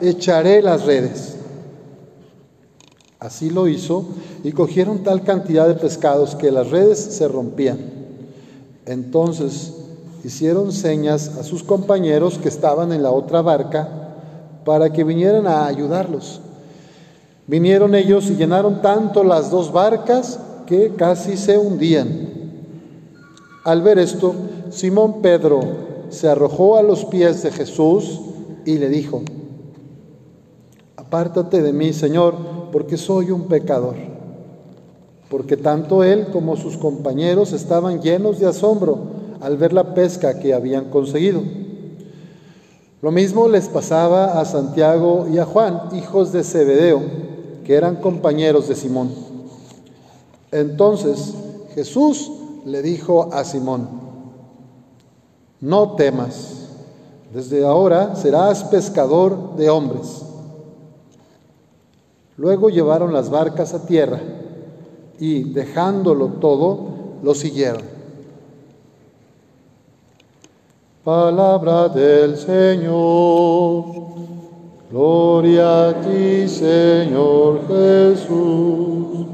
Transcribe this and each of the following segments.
echaré las redes. Así lo hizo y cogieron tal cantidad de pescados que las redes se rompían. Entonces hicieron señas a sus compañeros que estaban en la otra barca para que vinieran a ayudarlos. Vinieron ellos y llenaron tanto las dos barcas que casi se hundían. Al ver esto, Simón Pedro se arrojó a los pies de Jesús y le dijo, apártate de mí, Señor, porque soy un pecador. Porque tanto él como sus compañeros estaban llenos de asombro al ver la pesca que habían conseguido. Lo mismo les pasaba a Santiago y a Juan, hijos de Zebedeo, que eran compañeros de Simón. Entonces Jesús le dijo a Simón, no temas, desde ahora serás pescador de hombres. Luego llevaron las barcas a tierra y dejándolo todo, lo siguieron. Palabra del Señor. Gloria a ti, Señor Jesús.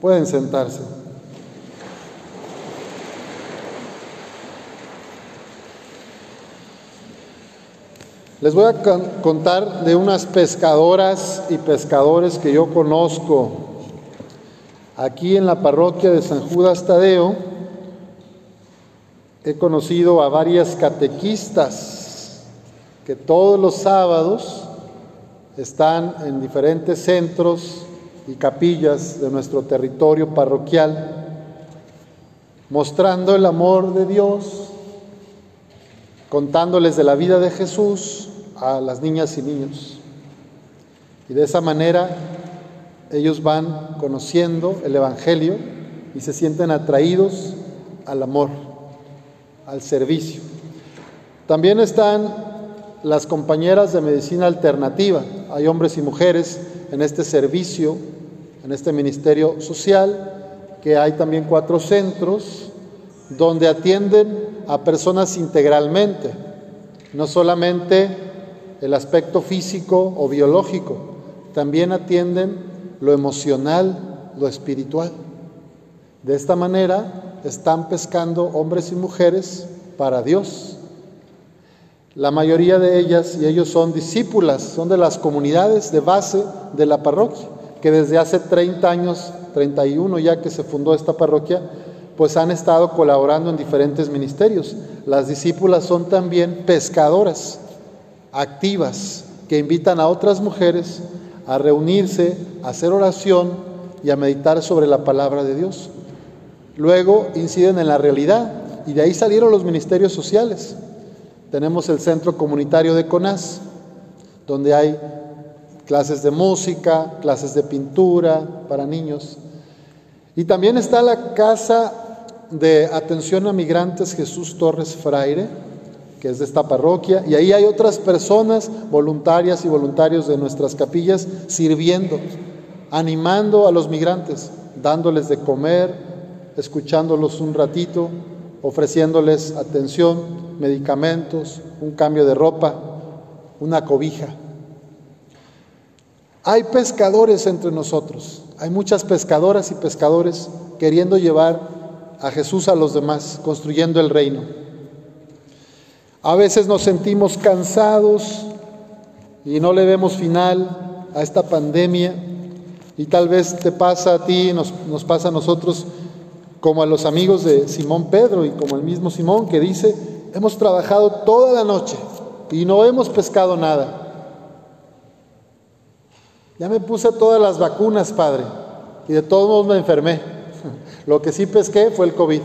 Pueden sentarse. Les voy a contar de unas pescadoras y pescadores que yo conozco aquí en la parroquia de San Judas Tadeo. He conocido a varias catequistas que todos los sábados están en diferentes centros y capillas de nuestro territorio parroquial, mostrando el amor de Dios, contándoles de la vida de Jesús a las niñas y niños. Y de esa manera ellos van conociendo el Evangelio y se sienten atraídos al amor al servicio. También están las compañeras de medicina alternativa. Hay hombres y mujeres en este servicio, en este ministerio social, que hay también cuatro centros donde atienden a personas integralmente, no solamente el aspecto físico o biológico, también atienden lo emocional, lo espiritual. De esta manera están pescando hombres y mujeres para Dios. La mayoría de ellas y ellos son discípulas, son de las comunidades de base de la parroquia, que desde hace 30 años, 31 ya que se fundó esta parroquia, pues han estado colaborando en diferentes ministerios. Las discípulas son también pescadoras activas que invitan a otras mujeres a reunirse, a hacer oración y a meditar sobre la palabra de Dios luego inciden en la realidad y de ahí salieron los ministerios sociales. Tenemos el centro comunitario de CONAS, donde hay clases de música, clases de pintura para niños. Y también está la Casa de Atención a Migrantes Jesús Torres Fraire, que es de esta parroquia, y ahí hay otras personas, voluntarias y voluntarios de nuestras capillas, sirviendo, animando a los migrantes, dándoles de comer, escuchándolos un ratito, ofreciéndoles atención, medicamentos, un cambio de ropa, una cobija. Hay pescadores entre nosotros, hay muchas pescadoras y pescadores queriendo llevar a Jesús a los demás, construyendo el reino. A veces nos sentimos cansados y no le vemos final a esta pandemia y tal vez te pasa a ti, nos, nos pasa a nosotros como a los amigos de Simón Pedro y como el mismo Simón que dice, hemos trabajado toda la noche y no hemos pescado nada. Ya me puse todas las vacunas, Padre, y de todos modos me enfermé. Lo que sí pesqué fue el COVID.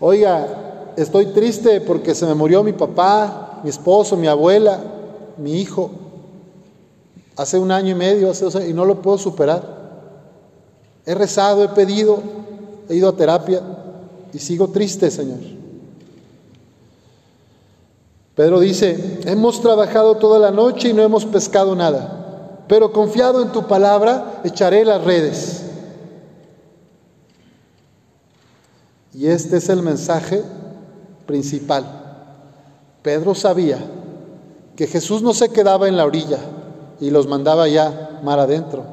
Oiga, estoy triste porque se me murió mi papá, mi esposo, mi abuela, mi hijo. Hace un año y medio, hace y no lo puedo superar. He rezado, he pedido, he ido a terapia y sigo triste, Señor. Pedro dice, hemos trabajado toda la noche y no hemos pescado nada, pero confiado en tu palabra, echaré las redes. Y este es el mensaje principal. Pedro sabía que Jesús no se quedaba en la orilla y los mandaba ya mar adentro.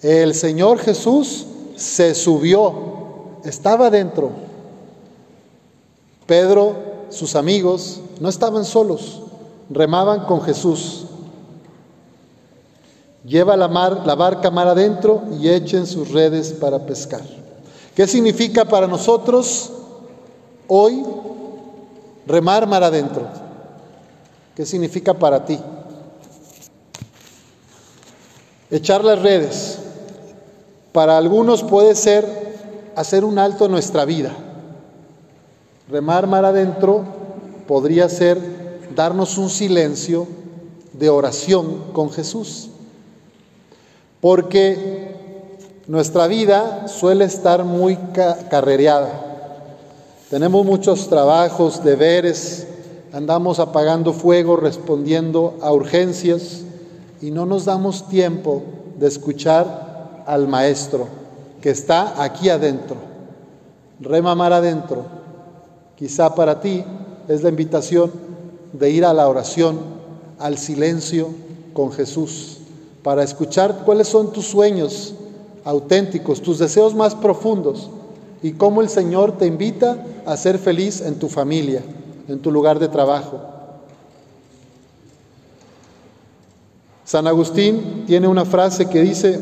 El Señor Jesús se subió, estaba dentro. Pedro, sus amigos, no estaban solos, remaban con Jesús. Lleva la, mar, la barca mar adentro y echen sus redes para pescar. ¿Qué significa para nosotros hoy remar mar adentro? ¿Qué significa para ti? Echar las redes. Para algunos puede ser hacer un alto en nuestra vida. Remar mar adentro podría ser darnos un silencio de oración con Jesús. Porque nuestra vida suele estar muy carrereada. Tenemos muchos trabajos, deberes, andamos apagando fuego, respondiendo a urgencias y no nos damos tiempo de escuchar al Maestro que está aquí adentro. Remamar adentro. Quizá para ti es la invitación de ir a la oración, al silencio con Jesús, para escuchar cuáles son tus sueños auténticos, tus deseos más profundos y cómo el Señor te invita a ser feliz en tu familia, en tu lugar de trabajo. San Agustín tiene una frase que dice,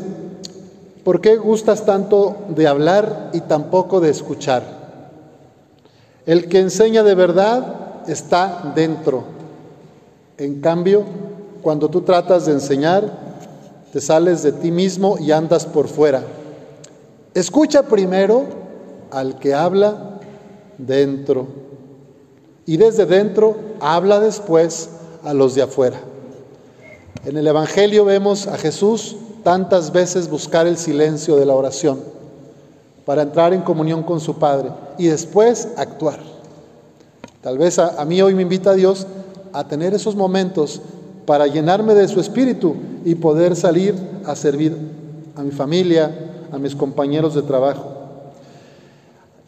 ¿por qué gustas tanto de hablar y tampoco de escuchar? El que enseña de verdad está dentro. En cambio, cuando tú tratas de enseñar, te sales de ti mismo y andas por fuera. Escucha primero al que habla dentro y desde dentro habla después a los de afuera. En el Evangelio vemos a Jesús tantas veces buscar el silencio de la oración para entrar en comunión con su Padre y después actuar. Tal vez a, a mí hoy me invita a Dios a tener esos momentos para llenarme de su espíritu y poder salir a servir a mi familia, a mis compañeros de trabajo.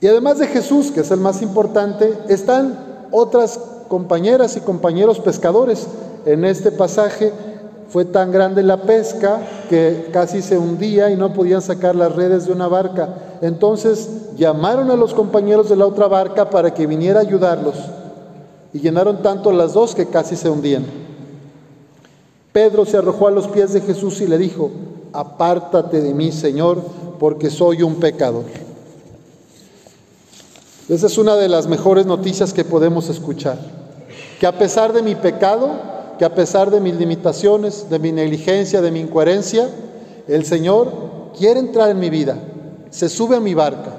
Y además de Jesús, que es el más importante, están otras compañeras y compañeros pescadores. En este pasaje fue tan grande la pesca que casi se hundía y no podían sacar las redes de una barca. Entonces llamaron a los compañeros de la otra barca para que viniera a ayudarlos. Y llenaron tanto las dos que casi se hundían. Pedro se arrojó a los pies de Jesús y le dijo, apártate de mí, Señor, porque soy un pecador. Esa es una de las mejores noticias que podemos escuchar, que a pesar de mi pecado, que a pesar de mis limitaciones, de mi negligencia, de mi incoherencia, el Señor quiere entrar en mi vida, se sube a mi barca.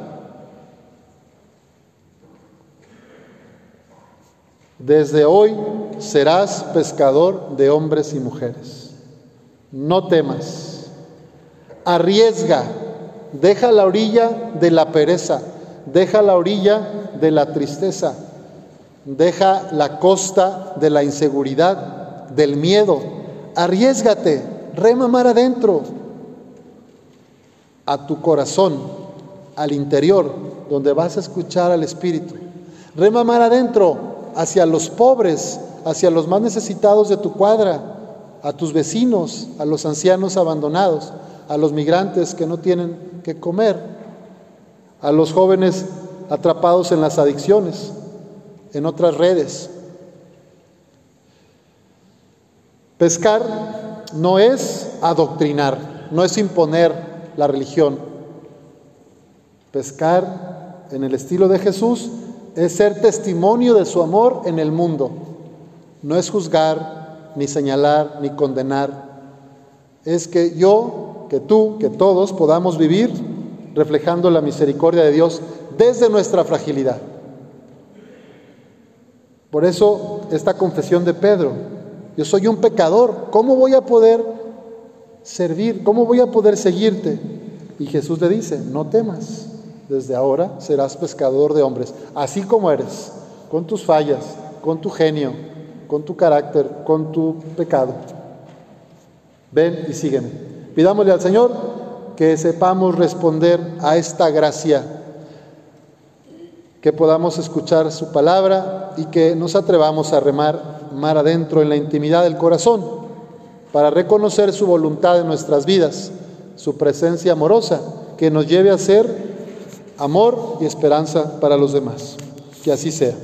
Desde hoy serás pescador de hombres y mujeres. No temas. Arriesga. Deja la orilla de la pereza. Deja la orilla de la tristeza. Deja la costa de la inseguridad, del miedo. Arriesgate. Rema mar adentro. A tu corazón, al interior, donde vas a escuchar al Espíritu. Rema mar adentro hacia los pobres, hacia los más necesitados de tu cuadra, a tus vecinos, a los ancianos abandonados, a los migrantes que no tienen que comer, a los jóvenes atrapados en las adicciones, en otras redes. Pescar no es adoctrinar, no es imponer la religión. Pescar en el estilo de Jesús es ser testimonio de su amor en el mundo. No es juzgar, ni señalar, ni condenar. Es que yo, que tú, que todos podamos vivir reflejando la misericordia de Dios desde nuestra fragilidad. Por eso esta confesión de Pedro, yo soy un pecador, ¿cómo voy a poder servir? ¿Cómo voy a poder seguirte? Y Jesús le dice, no temas, desde ahora serás pescador de hombres, así como eres, con tus fallas, con tu genio, con tu carácter, con tu pecado. Ven y sígueme. Pidámosle al Señor que sepamos responder a esta gracia, que podamos escuchar su palabra y que nos atrevamos a remar mar adentro en la intimidad del corazón para reconocer su voluntad en nuestras vidas, su presencia amorosa, que nos lleve a ser amor y esperanza para los demás. Que así sea.